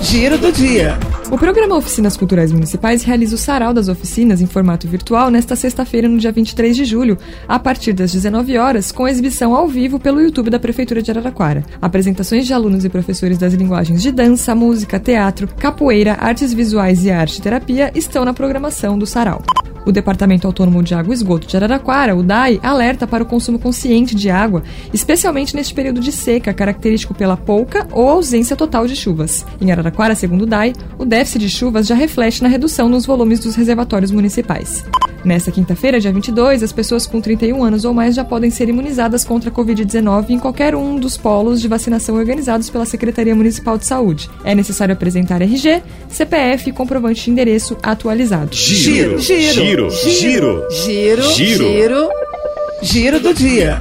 Giro do dia. O programa Oficinas Culturais Municipais realiza o sarau das oficinas em formato virtual nesta sexta-feira, no dia 23 de julho, a partir das 19 horas, com exibição ao vivo pelo YouTube da Prefeitura de Araraquara. Apresentações de alunos e professores das linguagens de dança, música, teatro, capoeira, artes visuais e arte terapia estão na programação do sarau. O Departamento Autônomo de Água e Esgoto de Araraquara, o DAI, alerta para o consumo consciente de água, especialmente neste período de seca, característico pela pouca ou ausência total de chuvas. Em Araraquara, segundo o DAI, o déficit de chuvas já reflete na redução nos volumes dos reservatórios municipais. Nesta quinta-feira, dia 22, as pessoas com 31 anos ou mais já podem ser imunizadas contra a Covid-19 em qualquer um dos polos de vacinação organizados pela Secretaria Municipal de Saúde. É necessário apresentar RG, CPF e comprovante de endereço atualizado. Giro, giro, giro, giro, giro, giro, giro do dia.